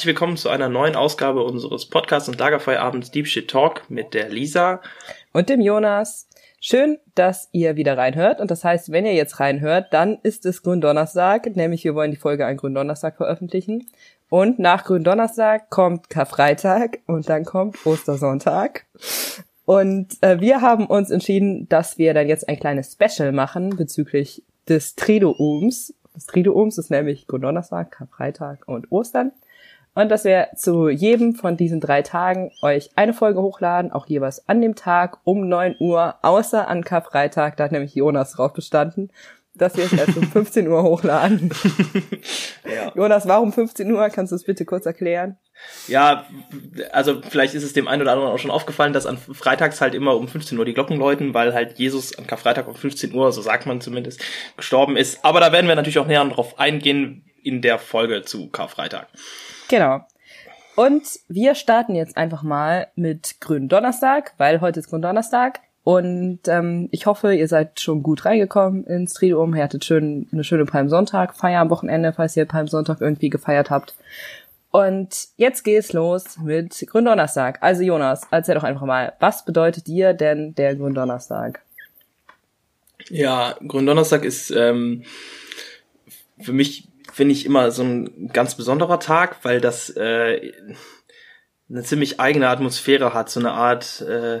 herzlich willkommen zu einer neuen Ausgabe unseres Podcasts und Lagerfeuerabends Deep Shit Talk mit der Lisa und dem Jonas. Schön, dass ihr wieder reinhört. Und das heißt, wenn ihr jetzt reinhört, dann ist es Gründonnerstag, nämlich wir wollen die Folge an Gründonnerstag veröffentlichen. Und nach Gründonnerstag kommt Karfreitag und dann kommt Ostersonntag. Und äh, wir haben uns entschieden, dass wir dann jetzt ein kleines Special machen bezüglich des Triduums. Das Triduums ist nämlich Gründonnerstag, Karfreitag und Ostern. Und dass wir zu jedem von diesen drei Tagen euch eine Folge hochladen, auch jeweils an dem Tag um neun Uhr, außer an Karfreitag, da hat nämlich Jonas drauf bestanden, dass wir es erst um 15 Uhr hochladen. ja. Jonas, warum 15 Uhr? Kannst du es bitte kurz erklären? Ja, also vielleicht ist es dem einen oder anderen auch schon aufgefallen, dass an Freitags halt immer um 15 Uhr die Glocken läuten, weil halt Jesus an Karfreitag um 15 Uhr, so sagt man zumindest, gestorben ist. Aber da werden wir natürlich auch näher drauf eingehen in der Folge zu Karfreitag. Genau. Und wir starten jetzt einfach mal mit Grünen Donnerstag, weil heute ist Gründonnerstag. Und ähm, ich hoffe, ihr seid schon gut reingekommen ins Triduum. Ihr hattet schön, eine schöne Palmsonntag, Feier am Wochenende, falls ihr Palmsonntag irgendwie gefeiert habt. Und jetzt geht's los mit Gründonnerstag. Also Jonas, erzähl doch einfach mal, was bedeutet dir denn der Gründonnerstag? Ja, Gründonnerstag ist ähm, für mich finde ich immer so ein ganz besonderer Tag, weil das äh, eine ziemlich eigene Atmosphäre hat, so eine Art äh,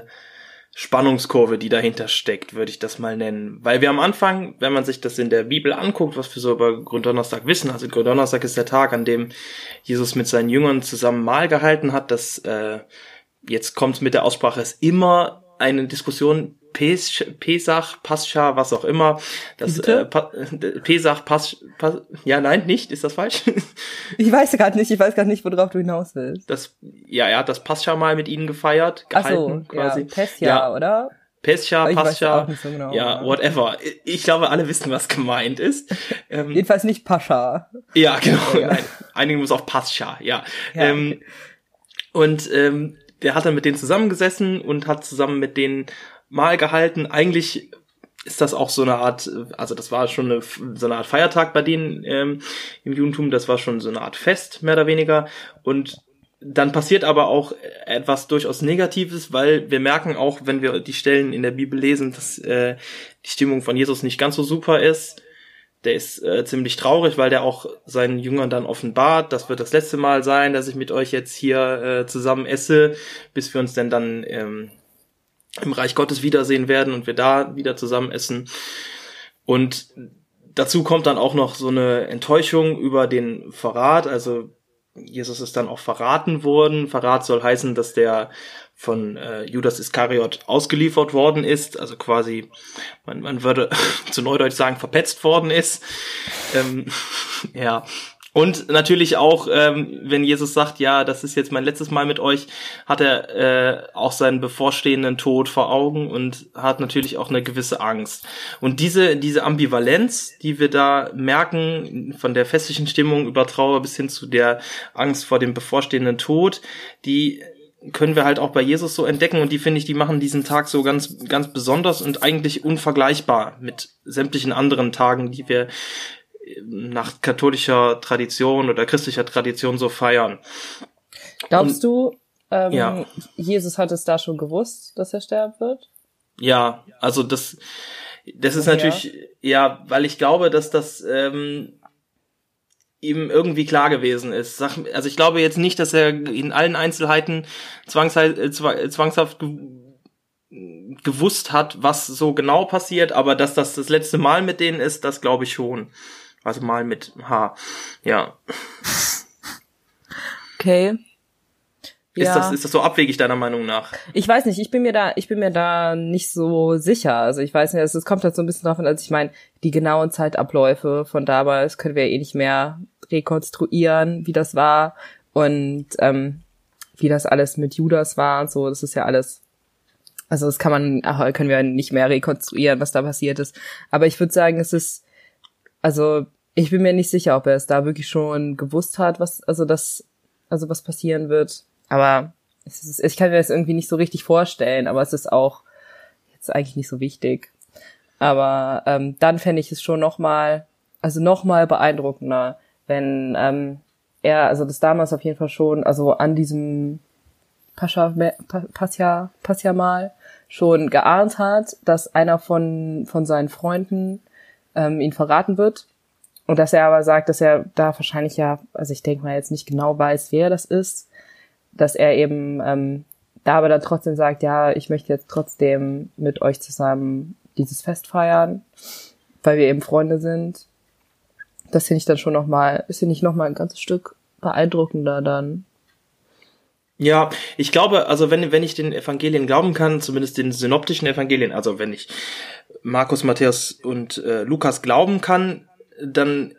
Spannungskurve, die dahinter steckt, würde ich das mal nennen. Weil wir am Anfang, wenn man sich das in der Bibel anguckt, was wir so über Gründonnerstag wissen, also Gründonnerstag ist der Tag, an dem Jesus mit seinen Jüngern zusammen Mahl gehalten hat, dass äh, jetzt kommt mit der Aussprache, ist immer eine Diskussion Pes Pesach, Pascha, was auch immer. Das äh, pa Pesach, Pas, Pas, ja, nein, nicht, ist das falsch? ich weiß gerade nicht, ich weiß gerade nicht, worauf du hinaus willst. Das, ja, er hat das Pascha mal mit ihnen gefeiert, gehalten, Ach so, quasi. Ja, Pescha, ja. oder? Pescha, Pascha, so genau, ja, whatever. Ich glaube, alle wissen, was gemeint ist. Ähm, Jedenfalls nicht Pascha. Ja, genau. Ja. Nein, einigen muss auch Pascha, ja. ja ähm, okay. Und ähm, der hat dann mit denen zusammengesessen und hat zusammen mit denen mal gehalten. Eigentlich ist das auch so eine Art, also das war schon eine, so eine Art Feiertag bei denen ähm, im Judentum, das war schon so eine Art Fest, mehr oder weniger. Und dann passiert aber auch etwas durchaus Negatives, weil wir merken auch, wenn wir die Stellen in der Bibel lesen, dass äh, die Stimmung von Jesus nicht ganz so super ist. Der ist äh, ziemlich traurig, weil der auch seinen Jüngern dann offenbart, das wird das letzte Mal sein, dass ich mit euch jetzt hier äh, zusammen esse, bis wir uns denn dann ähm, im Reich Gottes wiedersehen werden und wir da wieder zusammen essen. Und dazu kommt dann auch noch so eine Enttäuschung über den Verrat. Also Jesus ist dann auch verraten worden. Verrat soll heißen, dass der von äh, Judas Iskariot ausgeliefert worden ist, also quasi, man, man würde zu Neudeutsch sagen, verpetzt worden ist. Ähm, ja, und natürlich auch, ähm, wenn Jesus sagt, ja, das ist jetzt mein letztes Mal mit euch, hat er äh, auch seinen bevorstehenden Tod vor Augen und hat natürlich auch eine gewisse Angst. Und diese, diese Ambivalenz, die wir da merken, von der festlichen Stimmung über Trauer bis hin zu der Angst vor dem bevorstehenden Tod, die können wir halt auch bei Jesus so entdecken und die finde ich, die machen diesen Tag so ganz, ganz besonders und eigentlich unvergleichbar mit sämtlichen anderen Tagen, die wir nach katholischer Tradition oder christlicher Tradition so feiern. Glaubst du, ähm, ja. Jesus hat es da schon gewusst, dass er sterben wird? Ja, also das, das ist natürlich, ja. ja, weil ich glaube, dass das ähm, ihm irgendwie klar gewesen ist. Also ich glaube jetzt nicht, dass er in allen Einzelheiten zwangshaft, äh, zwangshaft gewusst hat, was so genau passiert, aber dass das das letzte Mal mit denen ist, das glaube ich schon. Also mal mit H. Ja. Okay. Ist, ja. das, ist das so abwegig deiner Meinung nach? Ich weiß nicht, ich bin mir da, ich bin mir da nicht so sicher. Also ich weiß nicht, es kommt halt so ein bisschen davon, als ich meine, die genauen Zeitabläufe von damals können wir eh nicht mehr rekonstruieren, wie das war und ähm, wie das alles mit Judas war und so. Das ist ja alles, also das kann man, ach, können wir nicht mehr rekonstruieren, was da passiert ist. Aber ich würde sagen, es ist also ich bin mir nicht sicher, ob er es da wirklich schon gewusst hat, was, also das, also was passieren wird. Aber es ist, ich kann mir das irgendwie nicht so richtig vorstellen, aber es ist auch jetzt eigentlich nicht so wichtig. Aber ähm, dann fände ich es schon noch mal, also noch mal beeindruckender, wenn ähm, er, also das damals auf jeden Fall schon, also an diesem Pascha, Pascha, Pascha mal schon geahnt hat, dass einer von, von seinen Freunden ähm, ihn verraten wird. Und dass er aber sagt, dass er da wahrscheinlich ja, also ich denke mal jetzt nicht genau weiß, wer das ist, dass er eben ähm, da aber dann trotzdem sagt, ja, ich möchte jetzt trotzdem mit euch zusammen dieses Fest feiern, weil wir eben Freunde sind. Das finde ich dann schon nochmal, ist finde ich nochmal ein ganzes Stück beeindruckender dann. Ja, ich glaube, also wenn, wenn ich den Evangelien glauben kann, zumindest den synoptischen Evangelien, also wenn ich Markus, Matthäus und äh, Lukas glauben kann, dann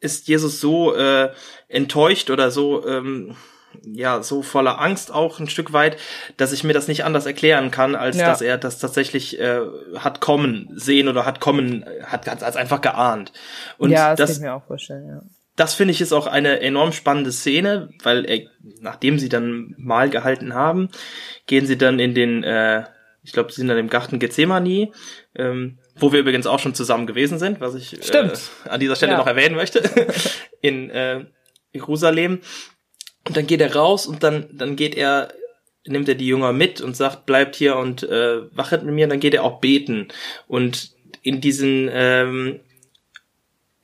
ist Jesus so äh, enttäuscht oder so ähm, ja so voller Angst auch ein Stück weit, dass ich mir das nicht anders erklären kann, als ja. dass er das tatsächlich äh, hat kommen sehen oder hat kommen hat als einfach geahnt. Und ja, das, das kann ich mir auch vorstellen. Ja. Das finde ich ist auch eine enorm spannende Szene, weil er, nachdem sie dann mal gehalten haben, gehen sie dann in den, äh, ich glaube, sie sind dann im Garten Gethsemane, ähm, wo wir übrigens auch schon zusammen gewesen sind, was ich äh, an dieser Stelle ja. noch erwähnen möchte, in äh, Jerusalem. Und dann geht er raus und dann, dann geht er, nimmt er die Jünger mit und sagt, bleibt hier und äh, wachet mit mir, und dann geht er auch beten. Und in diesen, ähm,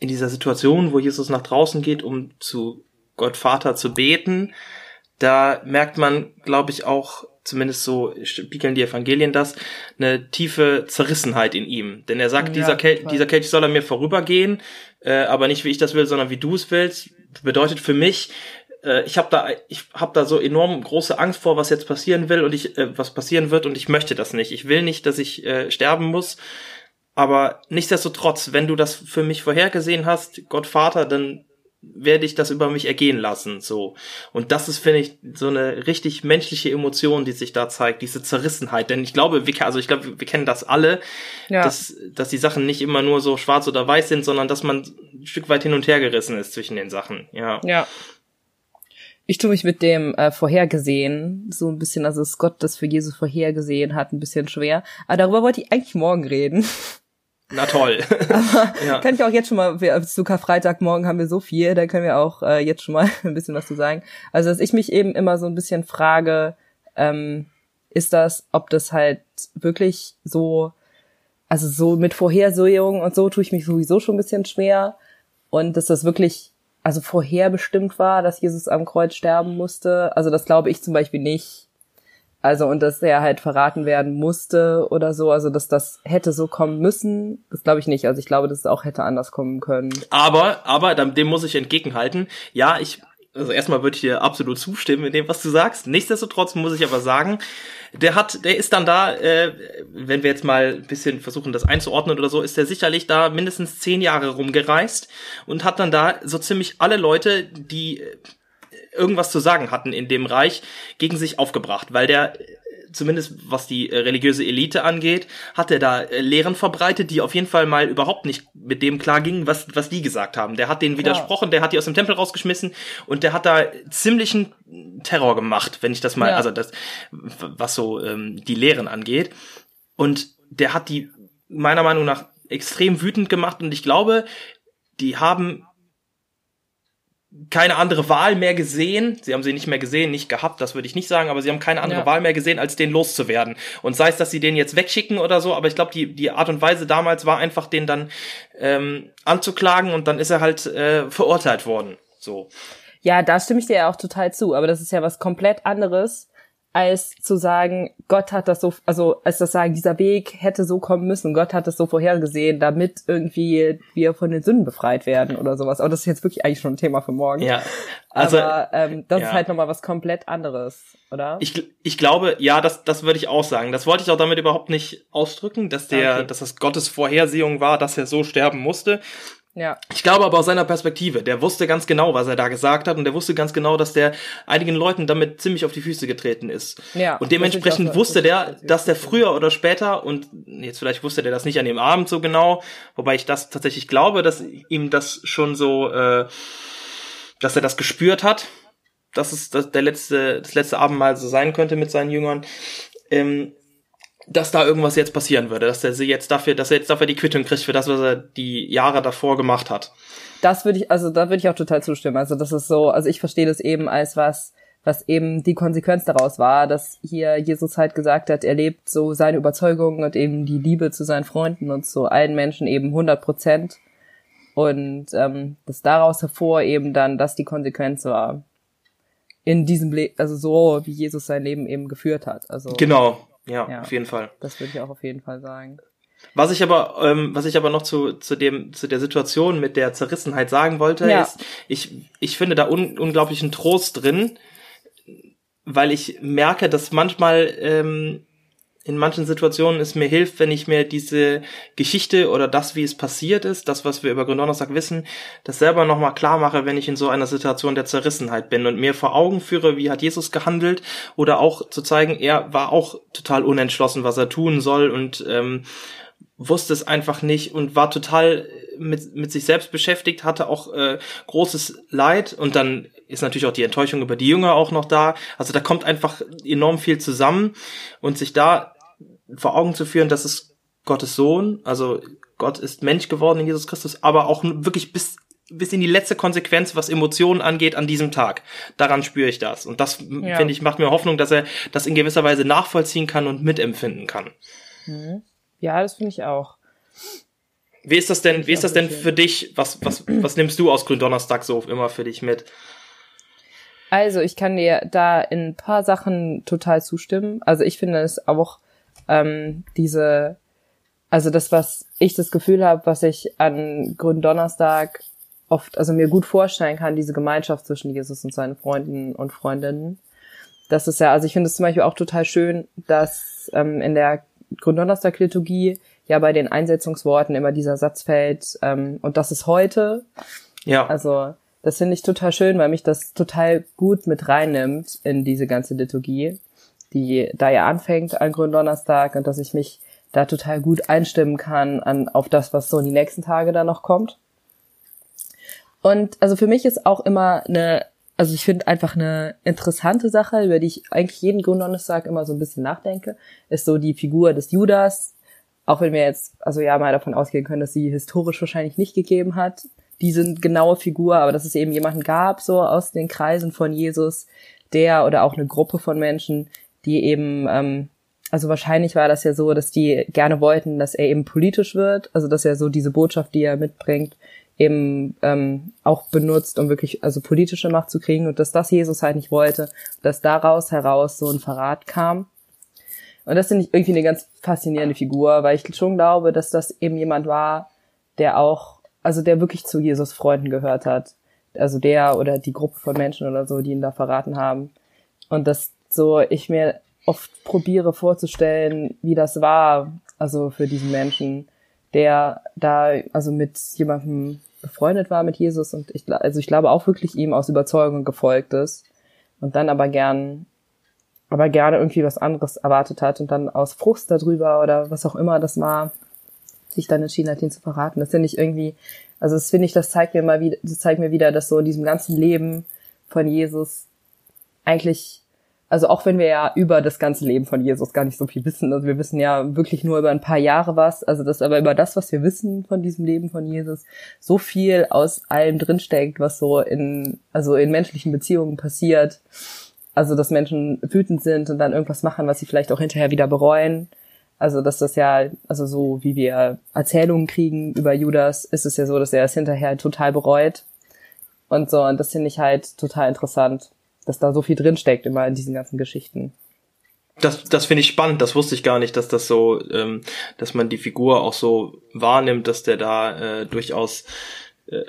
in dieser Situation, wo Jesus nach draußen geht, um zu Gott Vater zu beten, da merkt man, glaube ich, auch, zumindest so spiegeln die Evangelien das, eine tiefe Zerrissenheit in ihm. Denn er sagt, ja, dieser, Kel dieser Kelch soll an mir vorübergehen, äh, aber nicht wie ich das will, sondern wie du es willst. Bedeutet für mich, äh, ich habe da ich habe da so enorm große Angst vor, was jetzt passieren will und ich äh, was passieren wird und ich möchte das nicht. Ich will nicht, dass ich äh, sterben muss. Aber nichtsdestotrotz, wenn du das für mich vorhergesehen hast, Gott Vater, dann werde ich das über mich ergehen lassen, so. Und das ist, finde ich, so eine richtig menschliche Emotion, die sich da zeigt, diese Zerrissenheit. Denn ich glaube, wir, also ich glaube, wir kennen das alle, ja. dass, dass die Sachen nicht immer nur so schwarz oder weiß sind, sondern dass man ein Stück weit hin und her gerissen ist zwischen den Sachen, ja. Ja. Ich tue mich mit dem äh, vorhergesehen so ein bisschen, also dass Gott das für Jesus vorhergesehen hat, ein bisschen schwer. Aber darüber wollte ich eigentlich morgen reden. Na toll. Aber ja. kann ich auch jetzt schon mal, wir, zu Karfreitag morgen haben wir so viel, da können wir auch äh, jetzt schon mal ein bisschen was zu sagen. Also, dass ich mich eben immer so ein bisschen frage, ähm, ist das, ob das halt wirklich so, also so mit Vorhersehung und so tue ich mich sowieso schon ein bisschen schwer. Und dass das wirklich also vorherbestimmt war, dass Jesus am Kreuz sterben musste. Also das glaube ich zum Beispiel nicht. Also und dass er halt verraten werden musste oder so, also dass das hätte so kommen müssen, das glaube ich nicht. Also ich glaube, dass es auch hätte anders kommen können. Aber, aber dem muss ich entgegenhalten. Ja, ich also erstmal würde ich dir absolut zustimmen in dem, was du sagst. Nichtsdestotrotz muss ich aber sagen, der hat, der ist dann da, äh, wenn wir jetzt mal ein bisschen versuchen, das einzuordnen oder so, ist der sicherlich da mindestens zehn Jahre rumgereist und hat dann da so ziemlich alle Leute, die irgendwas zu sagen hatten in dem Reich, gegen sich aufgebracht, weil der zumindest was die äh, religiöse Elite angeht, hat er da äh, Lehren verbreitet, die auf jeden Fall mal überhaupt nicht mit dem klar gingen, was, was die gesagt haben. Der hat denen widersprochen, ja. der hat die aus dem Tempel rausgeschmissen und der hat da ziemlichen Terror gemacht, wenn ich das mal, ja. also das, was so ähm, die Lehren angeht. Und der hat die meiner Meinung nach extrem wütend gemacht und ich glaube, die haben keine andere Wahl mehr gesehen. Sie haben sie nicht mehr gesehen, nicht gehabt, das würde ich nicht sagen, aber sie haben keine andere ja. Wahl mehr gesehen, als den loszuwerden. Und sei es, dass sie den jetzt wegschicken oder so, aber ich glaube, die, die Art und Weise damals war einfach, den dann ähm, anzuklagen und dann ist er halt äh, verurteilt worden. So. Ja, da stimme ich dir ja auch total zu, aber das ist ja was komplett anderes, als zu sagen, Gott hat das so, also als das sagen, dieser Weg hätte so kommen müssen, Gott hat das so vorhergesehen, damit irgendwie wir von den Sünden befreit werden oder sowas. Aber das ist jetzt wirklich eigentlich schon ein Thema für morgen. Ja. Also, Aber ähm, das ja. ist halt nochmal was komplett anderes, oder? Ich, ich glaube, ja, das, das würde ich auch sagen. Das wollte ich auch damit überhaupt nicht ausdrücken, dass der, okay. dass das Gottes Vorhersehung war, dass er so sterben musste. Ja. Ich glaube aber aus seiner Perspektive, der wusste ganz genau, was er da gesagt hat und der wusste ganz genau, dass der einigen Leuten damit ziemlich auf die Füße getreten ist. Ja, und dementsprechend wusste der, dass der früher oder später und jetzt vielleicht wusste der das nicht an dem Abend so genau, wobei ich das tatsächlich glaube, dass ihm das schon so, äh, dass er das gespürt hat, dass es das, der letzte, das letzte Abendmahl so sein könnte mit seinen Jüngern. Ähm, dass da irgendwas jetzt passieren würde, dass er sie jetzt dafür, dass er jetzt dafür die Quittung kriegt für das, was er die Jahre davor gemacht hat. das würde ich, also da würde ich auch total zustimmen. Also das ist so, also ich verstehe das eben als was, was eben die Konsequenz daraus war, dass hier Jesus halt gesagt hat, er lebt so seine Überzeugungen und eben die Liebe zu seinen Freunden und zu allen Menschen eben 100 Prozent. Und ähm, das daraus hervor eben dann, dass die Konsequenz war in diesem Leben, also so wie Jesus sein Leben eben geführt hat. Also genau, ja, ja auf jeden Fall. Das würde ich auch auf jeden Fall sagen. Was ich aber, ähm, was ich aber noch zu, zu dem, zu der Situation mit der Zerrissenheit sagen wollte, ja. ist, ich, ich finde da un, unglaublichen Trost drin, weil ich merke, dass manchmal ähm, in manchen Situationen es mir hilft, wenn ich mir diese Geschichte oder das, wie es passiert ist, das, was wir über Gründonnerstag wissen, das selber nochmal klar mache, wenn ich in so einer Situation der Zerrissenheit bin und mir vor Augen führe, wie hat Jesus gehandelt oder auch zu zeigen, er war auch total unentschlossen, was er tun soll und ähm, wusste es einfach nicht und war total mit, mit sich selbst beschäftigt, hatte auch äh, großes Leid und dann ist natürlich auch die Enttäuschung über die Jünger auch noch da. Also da kommt einfach enorm viel zusammen und sich da vor Augen zu führen, dass es Gottes Sohn, also Gott ist Mensch geworden in Jesus Christus, aber auch wirklich bis bis in die letzte Konsequenz, was Emotionen angeht, an diesem Tag. Daran spüre ich das. Und das, ja. finde ich, macht mir Hoffnung, dass er das in gewisser Weise nachvollziehen kann und mitempfinden kann. Mhm. Ja, das finde ich auch. Wie ist das denn, wie ist das denn für dich? Was, was, was nimmst du aus Gründonnerstag so immer für dich mit? Also, ich kann dir da in ein paar Sachen total zustimmen. Also, ich finde es auch ähm, diese, also das, was ich das Gefühl habe, was ich an Gründonnerstag oft, also mir gut vorstellen kann, diese Gemeinschaft zwischen Jesus und seinen Freunden und Freundinnen. Das ist ja, also ich finde es zum Beispiel auch total schön, dass ähm, in der Gründonnerstag-Liturgie ja bei den Einsetzungsworten immer dieser Satz fällt, ähm, und das ist heute. Ja. Also das finde ich total schön, weil mich das total gut mit reinnimmt in diese ganze Liturgie, die da ja anfängt an Gründonnerstag und dass ich mich da total gut einstimmen kann an, auf das, was so in die nächsten Tage da noch kommt. Und also für mich ist auch immer eine, also ich finde einfach eine interessante Sache, über die ich eigentlich jeden Gründonnerstag immer so ein bisschen nachdenke, ist so die Figur des Judas, auch wenn wir jetzt, also ja, mal davon ausgehen können, dass sie historisch wahrscheinlich nicht gegeben hat, diese genaue Figur, aber dass es eben jemanden gab, so aus den Kreisen von Jesus, der oder auch eine Gruppe von Menschen, die eben, ähm, also wahrscheinlich war das ja so, dass die gerne wollten, dass er eben politisch wird, also dass er so diese Botschaft, die er mitbringt, eben ähm, auch benutzt, um wirklich also politische Macht zu kriegen und dass das Jesus halt nicht wollte, dass daraus heraus so ein Verrat kam. Und das finde ich irgendwie eine ganz faszinierende Figur, weil ich schon glaube, dass das eben jemand war, der auch, also der wirklich zu Jesus Freunden gehört hat. Also der oder die Gruppe von Menschen oder so, die ihn da verraten haben. Und dass so ich mir oft probiere vorzustellen, wie das war, also für diesen Menschen, der da also mit jemandem befreundet war mit Jesus und ich also ich glaube auch wirklich ihm aus Überzeugung gefolgt ist und dann aber gern aber gerne irgendwie was anderes erwartet hat und dann aus Frust darüber oder was auch immer das war, sich dann entschieden hat, ihn zu verraten. Das finde ich irgendwie, also das finde ich, das zeigt mir mal wieder, das zeigt mir wieder, dass so in diesem ganzen Leben von Jesus eigentlich, also auch wenn wir ja über das ganze Leben von Jesus gar nicht so viel wissen, also wir wissen ja wirklich nur über ein paar Jahre was, also das aber über das, was wir wissen von diesem Leben von Jesus, so viel aus allem drinsteckt, was so in, also in menschlichen Beziehungen passiert also, dass Menschen wütend sind und dann irgendwas machen, was sie vielleicht auch hinterher wieder bereuen. Also, dass das ja, also so wie wir Erzählungen kriegen über Judas, ist es ja so, dass er es hinterher total bereut. Und so, und das finde ich halt total interessant, dass da so viel drinsteckt immer in diesen ganzen Geschichten. Das, das finde ich spannend. Das wusste ich gar nicht, dass das so, ähm, dass man die Figur auch so wahrnimmt, dass der da äh, durchaus äh,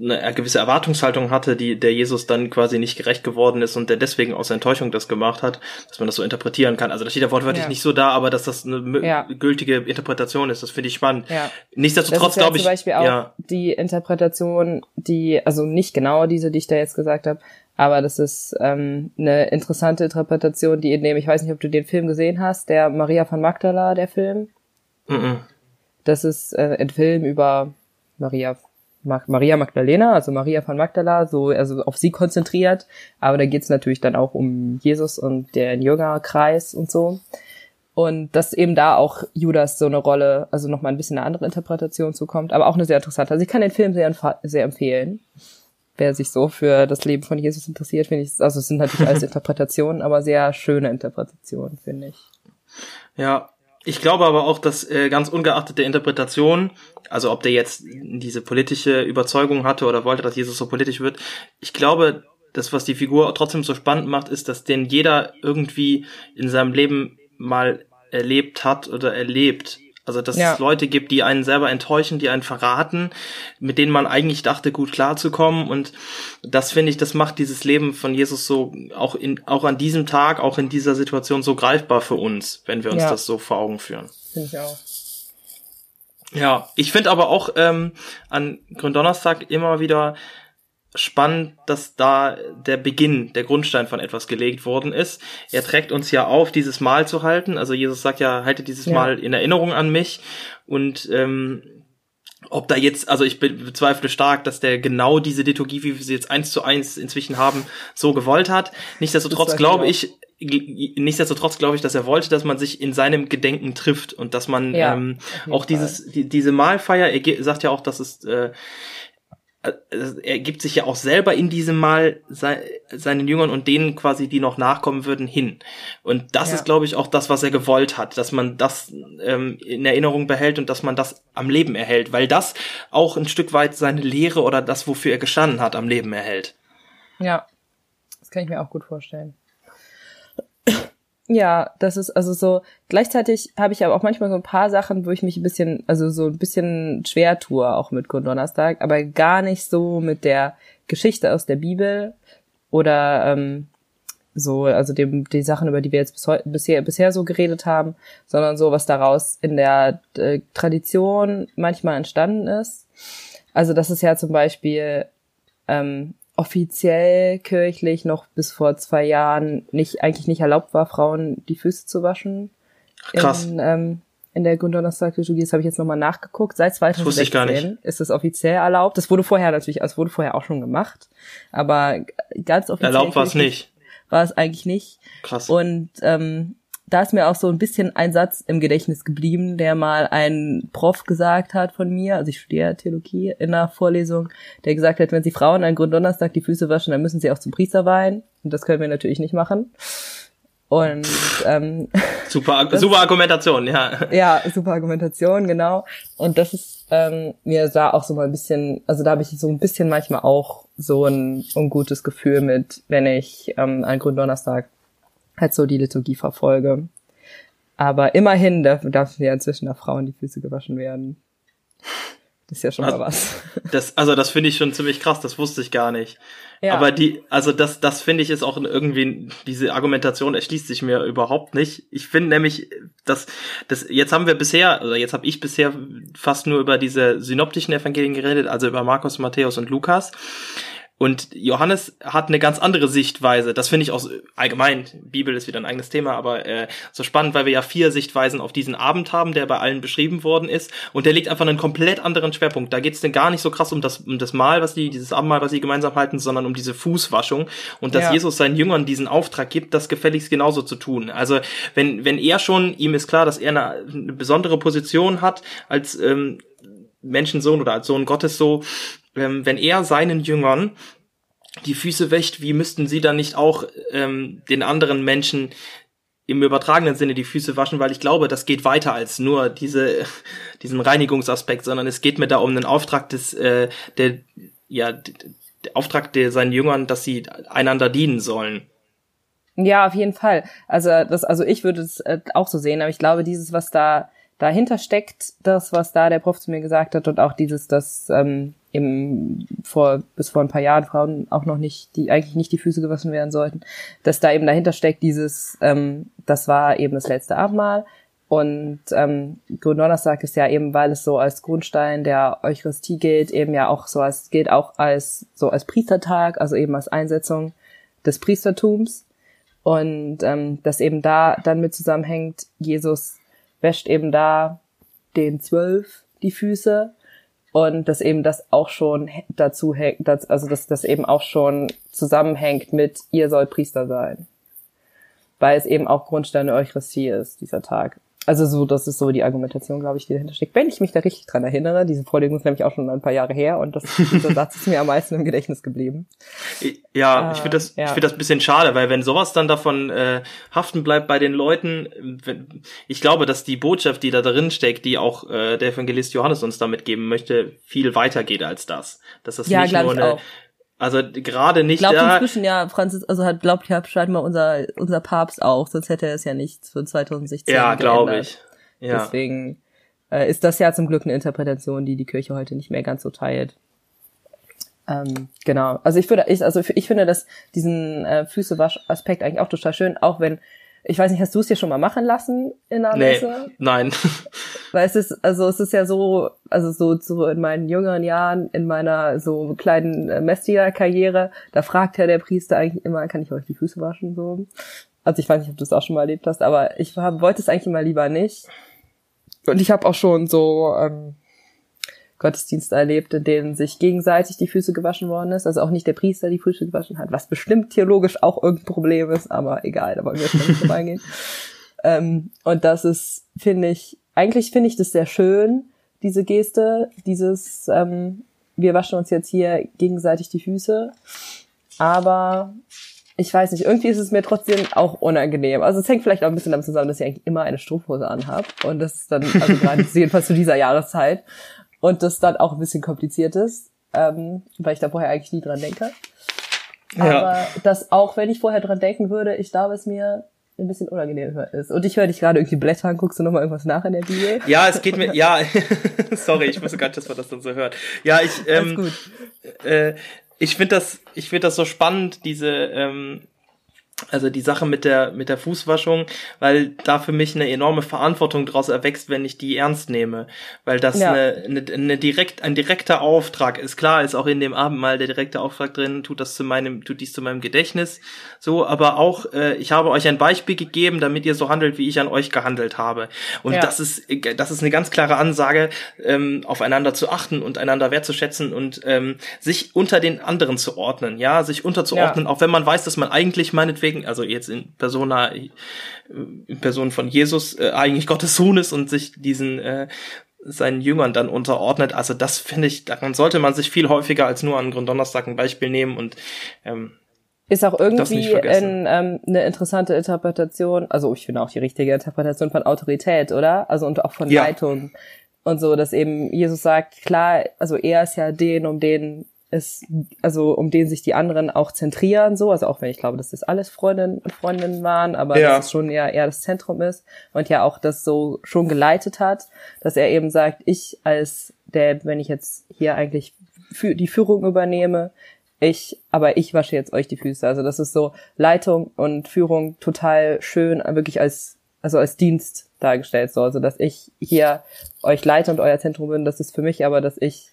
eine gewisse Erwartungshaltung hatte, die der Jesus dann quasi nicht gerecht geworden ist und der deswegen aus Enttäuschung das gemacht hat, dass man das so interpretieren kann. Also das steht ja wortwörtlich ja. nicht so da, aber dass das eine ja. gültige Interpretation ist, das finde ich spannend. Ja. Nichtsdestotrotz glaube ich. Zum Beispiel auch ja. die Interpretation, die, also nicht genau diese, die ich da jetzt gesagt habe, aber das ist ähm, eine interessante Interpretation, die in dem, ich weiß nicht, ob du den Film gesehen hast, der Maria von Magdala, der Film. Mm -mm. Das ist äh, ein Film über Maria Maria Magdalena, also Maria von Magdala, so also auf sie konzentriert, aber da geht's natürlich dann auch um Jesus und den Jüngerkreis und so. Und dass eben da auch Judas so eine Rolle, also nochmal ein bisschen eine andere Interpretation zukommt, aber auch eine sehr interessante. Also ich kann den Film sehr, sehr empfehlen. Wer sich so für das Leben von Jesus interessiert, finde ich, also es sind natürlich alles Interpretationen, aber sehr schöne Interpretationen, finde ich. Ja, ich glaube aber auch, dass äh, ganz ungeachtet der Interpretation, also ob der jetzt diese politische Überzeugung hatte oder wollte, dass Jesus so politisch wird, ich glaube, das, was die Figur trotzdem so spannend macht, ist, dass den jeder irgendwie in seinem Leben mal erlebt hat oder erlebt. Also dass ja. es Leute gibt, die einen selber enttäuschen, die einen verraten, mit denen man eigentlich dachte, gut klarzukommen. Und das finde ich, das macht dieses Leben von Jesus so auch in auch an diesem Tag, auch in dieser Situation so greifbar für uns, wenn wir uns ja. das so vor Augen führen. Finde ich auch. Ja, ich finde aber auch ähm, an Gründonnerstag immer wieder spannend, dass da der Beginn, der Grundstein von etwas gelegt worden ist. Er trägt uns ja auf, dieses Mal zu halten. Also Jesus sagt ja, halte dieses ja. Mal in Erinnerung an mich. Und ähm, ob da jetzt, also ich bezweifle stark, dass der genau diese Liturgie, wie wir sie jetzt eins zu eins inzwischen haben, so gewollt hat. Nichtsdestotrotz glaube ich, nichtsdestotrotz glaube ich, dass er wollte, dass man sich in seinem Gedenken trifft und dass man ja, ähm, auch dieses, die, diese Mahlfeier, er sagt ja auch, dass es äh, er gibt sich ja auch selber in diesem Mal seinen Jüngern und denen quasi, die noch nachkommen würden, hin. Und das ja. ist, glaube ich, auch das, was er gewollt hat, dass man das ähm, in Erinnerung behält und dass man das am Leben erhält, weil das auch ein Stück weit seine Lehre oder das, wofür er gestanden hat, am Leben erhält. Ja, das kann ich mir auch gut vorstellen. Ja, das ist also so. Gleichzeitig habe ich aber auch manchmal so ein paar Sachen, wo ich mich ein bisschen, also so ein bisschen schwer tue, auch mit Gründonnerstag, aber gar nicht so mit der Geschichte aus der Bibel oder ähm, so, also dem, die Sachen, über die wir jetzt bis heute, bisher, bisher so geredet haben, sondern so, was daraus in der äh, Tradition manchmal entstanden ist. Also das ist ja zum Beispiel ähm, offiziell kirchlich noch bis vor zwei Jahren nicht eigentlich nicht erlaubt war, Frauen die Füße zu waschen. Krass. In, ähm, in der Gründonnerstag-Liturgie, das habe ich jetzt nochmal nachgeguckt. Seit 2016 ist es offiziell erlaubt. Das wurde vorher natürlich, also wurde vorher auch schon gemacht, aber ganz offiziell erlaubt war es nicht. War es eigentlich nicht. Krass. Und ähm, da ist mir auch so ein bisschen ein Satz im Gedächtnis geblieben, der mal ein Prof gesagt hat von mir, also ich studiere Theologie in einer Vorlesung, der gesagt hat, wenn Sie Frauen an Gründonnerstag die Füße waschen, dann müssen sie auch zum Priester weihen. Und das können wir natürlich nicht machen. Und ähm, super, das, super Argumentation, ja. Ja, super Argumentation, genau. Und das ist ähm, mir da auch so mal ein bisschen, also da habe ich so ein bisschen manchmal auch so ein ungutes Gefühl mit, wenn ich ähm, an Gründonnerstag halt so die Liturgie verfolge. Aber immerhin dürfen, dürfen ja inzwischen der Frauen die Füße gewaschen werden. Das ist ja schon also, mal was. Das, also das finde ich schon ziemlich krass, das wusste ich gar nicht. Ja. Aber die, also das, das finde ich ist auch irgendwie, diese Argumentation erschließt sich mir überhaupt nicht. Ich finde nämlich, dass, das, jetzt haben wir bisher, oder jetzt habe ich bisher fast nur über diese synoptischen Evangelien geredet, also über Markus, Matthäus und Lukas. Und Johannes hat eine ganz andere Sichtweise. Das finde ich auch allgemein, Bibel ist wieder ein eigenes Thema, aber äh, so spannend, weil wir ja vier Sichtweisen auf diesen Abend haben, der bei allen beschrieben worden ist. Und der legt einfach einen komplett anderen Schwerpunkt. Da geht es denn gar nicht so krass um das, um das Mahl, was die, dieses Abendmahl, was sie gemeinsam halten, sondern um diese Fußwaschung. Und dass ja. Jesus seinen Jüngern diesen Auftrag gibt, das gefälligst genauso zu tun. Also wenn, wenn er schon, ihm ist klar, dass er eine, eine besondere Position hat als ähm, Menschensohn oder als Sohn Gottes so, ähm, wenn er seinen Jüngern die Füße wäscht, wie müssten sie dann nicht auch ähm, den anderen Menschen im übertragenen Sinne die Füße waschen, weil ich glaube, das geht weiter als nur diese, diesen Reinigungsaspekt, sondern es geht mir da um einen Auftrag des, äh, der, ja, der Auftrag der seinen Jüngern, dass sie einander dienen sollen. Ja, auf jeden Fall. Also das, also ich würde es äh, auch so sehen, aber ich glaube, dieses, was da dahinter steckt, das, was da der Prof zu mir gesagt hat und auch dieses, dass ähm, eben vor bis vor ein paar Jahren Frauen auch noch nicht, die eigentlich nicht die Füße gewaschen werden sollten, dass da eben dahinter steckt dieses, ähm, das war eben das letzte Abendmahl. Und ähm, Gründonnerstag ist ja eben, weil es so als Grundstein der Eucharistie gilt, eben ja auch so als gilt auch als so als Priestertag, also eben als Einsetzung des Priestertums. Und ähm, das eben da dann mit zusammenhängt, Jesus wäscht eben da den Zwölf die Füße und dass eben das auch schon dazu hängt, also dass das eben auch schon zusammenhängt mit ihr soll Priester sein. weil es eben auch Grundstein der Eucharistie ist, dieser Tag. Also so, das ist so die Argumentation, glaube ich, die dahinter steckt. Wenn ich mich da richtig dran erinnere, diese Vorlegung ist nämlich auch schon ein paar Jahre her und das, dieser Satz ist mir am meisten im Gedächtnis geblieben. Ja, äh, ich finde das, ja. ich finde das ein bisschen schade, weil wenn sowas dann davon äh, haften bleibt bei den Leuten, wenn, ich glaube, dass die Botschaft, die da drin steckt, die auch äh, der Evangelist Johannes uns damit geben möchte, viel weiter geht als das. Dass das ja, nicht nur eine. Also gerade nicht glaubt da. inzwischen ja Franzis, also hat glaubt ja scheinbar unser unser Papst auch, sonst hätte er es ja nicht für 2016 Ja, glaube ich. Ja. Deswegen äh, ist das ja zum Glück eine Interpretation, die die Kirche heute nicht mehr ganz so teilt. Ähm, genau. Also ich würde, ich, also ich finde, dass diesen äh, Füßewasch-Aspekt eigentlich auch total schön, auch wenn ich weiß nicht, hast du es dir schon mal machen lassen in der nee, Messe? Nein. Weil es ist, also es ist ja so, also so, so in meinen jüngeren Jahren, in meiner so kleinen äh, Messdiener-Karriere, da fragt ja der Priester eigentlich immer, kann ich euch die Füße waschen, so. Also ich weiß nicht, ob du es auch schon mal erlebt hast, aber ich hab, wollte es eigentlich immer lieber nicht. Und ich habe auch schon so ähm, Gottesdienste erlebt, in denen sich gegenseitig die Füße gewaschen worden ist. Also auch nicht der Priester die Füße gewaschen hat, was bestimmt theologisch auch irgendein Problem ist, aber egal, da wollen wir jetzt nicht vorbeigehen. ähm, und das ist, finde ich, eigentlich finde ich das sehr schön, diese Geste, dieses, ähm, wir waschen uns jetzt hier gegenseitig die Füße. Aber ich weiß nicht, irgendwie ist es mir trotzdem auch unangenehm. Also es hängt vielleicht auch ein bisschen damit zusammen, dass ich eigentlich immer eine Strumpfhose anhabe. Und das ist dann, also gerade jedenfalls zu dieser Jahreszeit und das dann auch ein bisschen kompliziert ist, ähm, weil ich da vorher eigentlich nie dran denke. Aber ja. das auch, wenn ich vorher dran denken würde, ich glaube, es mir ein bisschen unangenehmer ist. Und ich höre dich gerade irgendwie blättern, guckst du nochmal irgendwas nach in der Bibel? Ja, es geht mir, ja, sorry, ich wusste gar nicht, dass man das dann so hört. Ja, ich, ähm, äh, ich finde das, ich finde das so spannend, diese, ähm, also die Sache mit der mit der Fußwaschung, weil da für mich eine enorme Verantwortung daraus erwächst, wenn ich die ernst nehme, weil das ja. eine, eine, eine direkt ein direkter Auftrag ist. Klar ist auch in dem Abendmahl der direkte Auftrag drin, tut das zu meinem tut dies zu meinem Gedächtnis, so, aber auch äh, ich habe euch ein Beispiel gegeben, damit ihr so handelt, wie ich an euch gehandelt habe. Und ja. das ist das ist eine ganz klare Ansage, ähm, aufeinander zu achten und einander wertzuschätzen und ähm, sich unter den anderen zu ordnen, ja, sich unterzuordnen, ja. auch wenn man weiß, dass man eigentlich meinetwegen deswegen, also jetzt in Persona, in Person von Jesus, äh, eigentlich Gottes Sohn ist und sich diesen äh, seinen Jüngern dann unterordnet. Also das finde ich, daran sollte man sich viel häufiger als nur an Gründonnerstag ein Beispiel nehmen und ähm, ist auch irgendwie in, ähm, eine interessante Interpretation, also ich finde auch die richtige Interpretation von Autorität, oder? Also und auch von ja. Leitung und so, dass eben Jesus sagt, klar, also er ist ja den, um den ist, also um den sich die anderen auch zentrieren, so, also auch wenn ich glaube, dass das alles Freundinnen und Freundinnen waren, aber ja. dass es schon eher, eher das Zentrum ist und ja auch das so schon geleitet hat, dass er eben sagt, ich als der, wenn ich jetzt hier eigentlich für die Führung übernehme, ich, aber ich wasche jetzt euch die Füße. Also das ist so Leitung und Führung total schön, wirklich als, also als Dienst dargestellt, so, also dass ich hier euch leite und euer Zentrum bin, das ist für mich aber, dass ich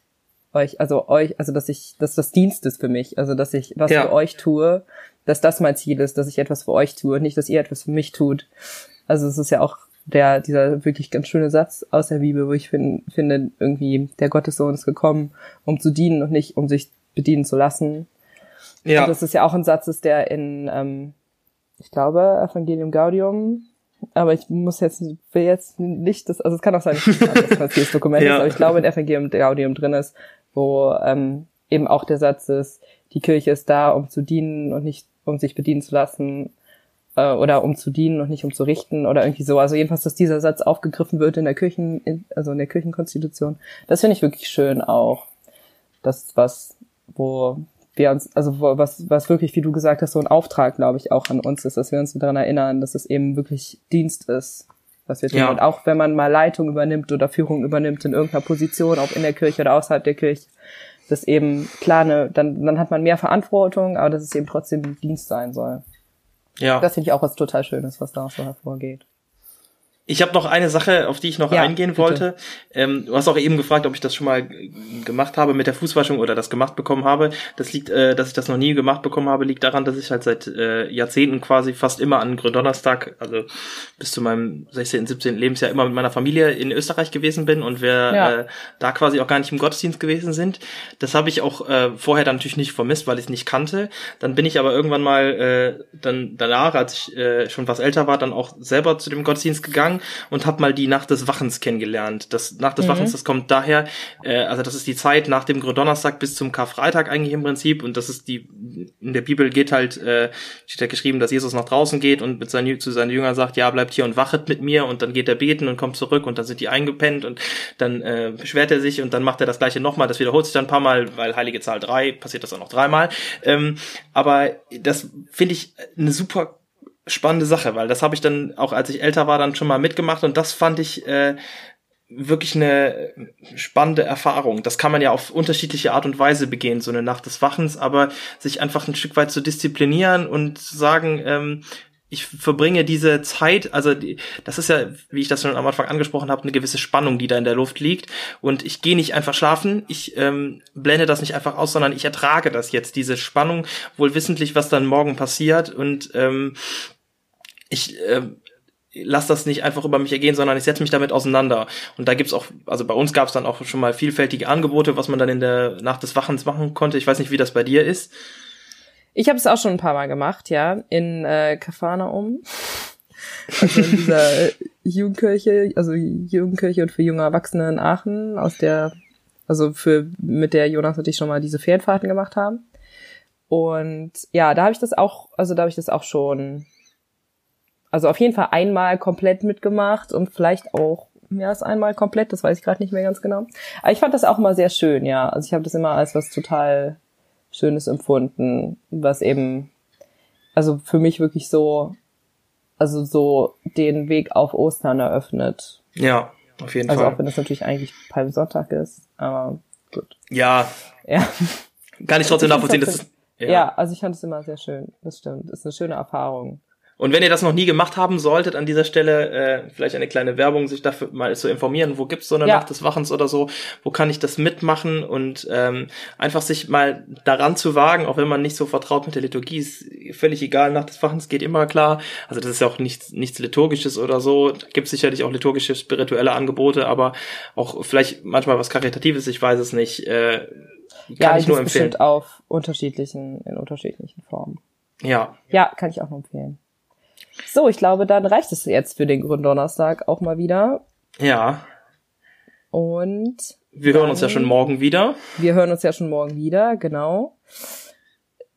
euch, also euch, also dass ich, dass das Dienst ist für mich, also dass ich was ja. für euch tue, dass das mein Ziel ist, dass ich etwas für euch tue nicht, dass ihr etwas für mich tut. Also es ist ja auch der, dieser wirklich ganz schöne Satz aus der Bibel, wo ich find, finde, irgendwie, der Gottessohn ist gekommen, um zu dienen und nicht, um sich bedienen zu lassen. Ja. Und das ist ja auch ein Satz, ist der in, ähm, ich glaube, Evangelium Gaudium, aber ich muss jetzt, will jetzt nicht das, also es kann auch sein, dass das Dokument ja. ist, aber ich glaube, in Evangelium Gaudium drin ist, wo ähm, eben auch der Satz ist, die Kirche ist da, um zu dienen und nicht um sich bedienen zu lassen äh, oder um zu dienen und nicht um zu richten oder irgendwie so. Also jedenfalls, dass dieser Satz aufgegriffen wird in der Kirchen, in, also in der Kirchenkonstitution. Das finde ich wirklich schön auch. Das was, wo wir uns, also wo, was, was wirklich, wie du gesagt hast, so ein Auftrag, glaube ich, auch an uns ist, dass wir uns daran erinnern, dass es eben wirklich Dienst ist, was wir tun. Ja. Und auch wenn man mal Leitung übernimmt oder Führung übernimmt in irgendeiner Position, ob in der Kirche oder außerhalb der Kirche, das eben klar, ne, dann, dann hat man mehr Verantwortung, aber dass es eben trotzdem Dienst sein soll. Ja. Das finde ich auch was total Schönes, was da auch so hervorgeht. Ich habe noch eine Sache, auf die ich noch ja, eingehen bitte. wollte. Ähm, du hast auch eben gefragt, ob ich das schon mal gemacht habe mit der Fußwaschung oder das gemacht bekommen habe. Das liegt, äh, dass ich das noch nie gemacht bekommen habe, liegt daran, dass ich halt seit äh, Jahrzehnten quasi fast immer an Gründonnerstag, also bis zu meinem 16., 17. Lebensjahr immer mit meiner Familie in Österreich gewesen bin und wir ja. äh, da quasi auch gar nicht im Gottesdienst gewesen sind. Das habe ich auch äh, vorher dann natürlich nicht vermisst, weil ich es nicht kannte. Dann bin ich aber irgendwann mal äh, dann danach, als ich äh, schon was älter war, dann auch selber zu dem Gottesdienst gegangen und habe mal die Nacht des Wachens kennengelernt. Das Nacht des mhm. Wachens, das kommt daher, äh, also das ist die Zeit nach dem Gründonnerstag bis zum Karfreitag eigentlich im Prinzip und das ist die in der Bibel geht halt äh, steht ja geschrieben, dass Jesus nach draußen geht und mit seinen zu seinen Jüngern sagt, ja bleibt hier und wachet mit mir und dann geht er beten und kommt zurück und dann sind die eingepennt und dann äh, beschwert er sich und dann macht er das gleiche nochmal. Das wiederholt sich dann ein paar Mal, weil heilige Zahl drei passiert das auch noch dreimal. Ähm, aber das finde ich eine super spannende Sache, weil das habe ich dann auch, als ich älter war, dann schon mal mitgemacht und das fand ich äh, wirklich eine spannende Erfahrung. Das kann man ja auf unterschiedliche Art und Weise begehen, so eine Nacht des Wachens, aber sich einfach ein Stück weit zu disziplinieren und zu sagen, ähm, ich verbringe diese Zeit, also die, das ist ja, wie ich das schon am Anfang angesprochen habe, eine gewisse Spannung, die da in der Luft liegt. Und ich gehe nicht einfach schlafen, ich ähm, blende das nicht einfach aus, sondern ich ertrage das jetzt, diese Spannung, wohl wissentlich, was dann morgen passiert. Und ähm, ich äh, lass das nicht einfach über mich ergehen, sondern ich setze mich damit auseinander. Und da gibt's auch, also bei uns gab's dann auch schon mal vielfältige Angebote, was man dann in der Nacht des Wachens machen konnte. Ich weiß nicht, wie das bei dir ist. Ich habe es auch schon ein paar Mal gemacht, ja, in äh, Kafanaum. Also in dieser Jugendkirche, also Jugendkirche und für junge Erwachsene in Aachen, aus der, also für mit der Jonas und ich schon mal diese Ferienfahrten gemacht haben. Und ja, da habe ich das auch, also da habe ich das auch schon also auf jeden Fall einmal komplett mitgemacht und vielleicht auch mehr als einmal komplett, das weiß ich gerade nicht mehr ganz genau. Aber ich fand das auch immer sehr schön, ja. Also ich habe das immer als was total Schönes empfunden, was eben, also für mich wirklich so, also so den Weg auf Ostern eröffnet. Ja, auf jeden also Fall. Also auch wenn das natürlich eigentlich Palmsonntag ist, aber gut. Ja. Ja. Kann ich trotzdem nachvollziehen, dass es, ja. ja, also ich fand es immer sehr schön. Das stimmt. Das ist eine schöne Erfahrung. Und wenn ihr das noch nie gemacht haben solltet, an dieser Stelle äh, vielleicht eine kleine Werbung, sich dafür mal zu informieren, wo gibt's so eine ja. Nacht des Wachens oder so, wo kann ich das mitmachen und ähm, einfach sich mal daran zu wagen, auch wenn man nicht so vertraut mit der Liturgie, ist völlig egal, Nacht des Wachens geht immer klar. Also das ist ja auch nichts, nichts Liturgisches oder so. Da gibt's sicherlich auch liturgische, spirituelle Angebote, aber auch vielleicht manchmal was Karitatives, ich weiß es nicht. Äh, kann ja, ich nur empfehlen. auf unterschiedlichen, in unterschiedlichen Formen. Ja. Ja, kann ich auch nur empfehlen. So, ich glaube, dann reicht es jetzt für den Gründonnerstag auch mal wieder. Ja. Und wir hören uns ja schon morgen wieder. Wir hören uns ja schon morgen wieder, genau.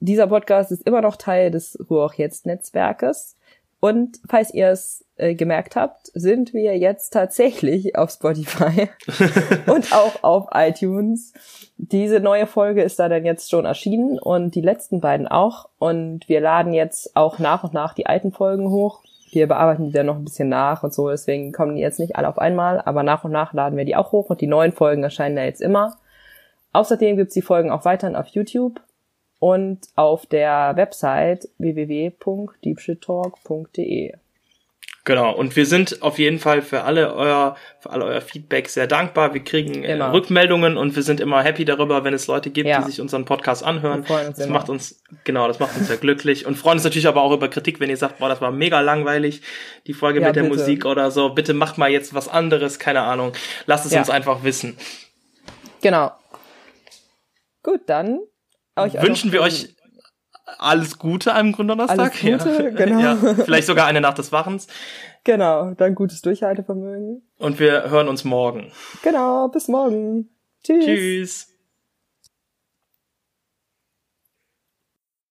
Dieser Podcast ist immer noch Teil des Ruhr Jetzt Netzwerkes. Und falls ihr es äh, gemerkt habt, sind wir jetzt tatsächlich auf Spotify und auch auf iTunes. Diese neue Folge ist da dann jetzt schon erschienen und die letzten beiden auch. Und wir laden jetzt auch nach und nach die alten Folgen hoch. Wir bearbeiten die dann noch ein bisschen nach und so, deswegen kommen die jetzt nicht alle auf einmal, aber nach und nach laden wir die auch hoch und die neuen Folgen erscheinen da jetzt immer. Außerdem gibt's die Folgen auch weiterhin auf YouTube und auf der Website www.deepshittalk.de. Genau, und wir sind auf jeden Fall für alle euer, für alle euer Feedback sehr dankbar. Wir kriegen äh, Rückmeldungen und wir sind immer happy darüber, wenn es Leute gibt, ja. die sich unseren Podcast anhören. das immer. macht uns, genau, das macht uns sehr glücklich und freuen uns natürlich aber auch über Kritik, wenn ihr sagt, boah, das war mega langweilig, die Folge ja, mit der bitte. Musik oder so. Bitte macht mal jetzt was anderes, keine Ahnung. Lasst es ja. uns einfach wissen. Genau. Gut, dann wünschen wir euch alles Gute am Gründonnerstag. Alles Gute, ja. genau. Ja, vielleicht sogar eine Nacht des Wachens. Genau, dann gutes Durchhaltevermögen. Und wir hören uns morgen. Genau, bis morgen. Tschüss. Tschüss.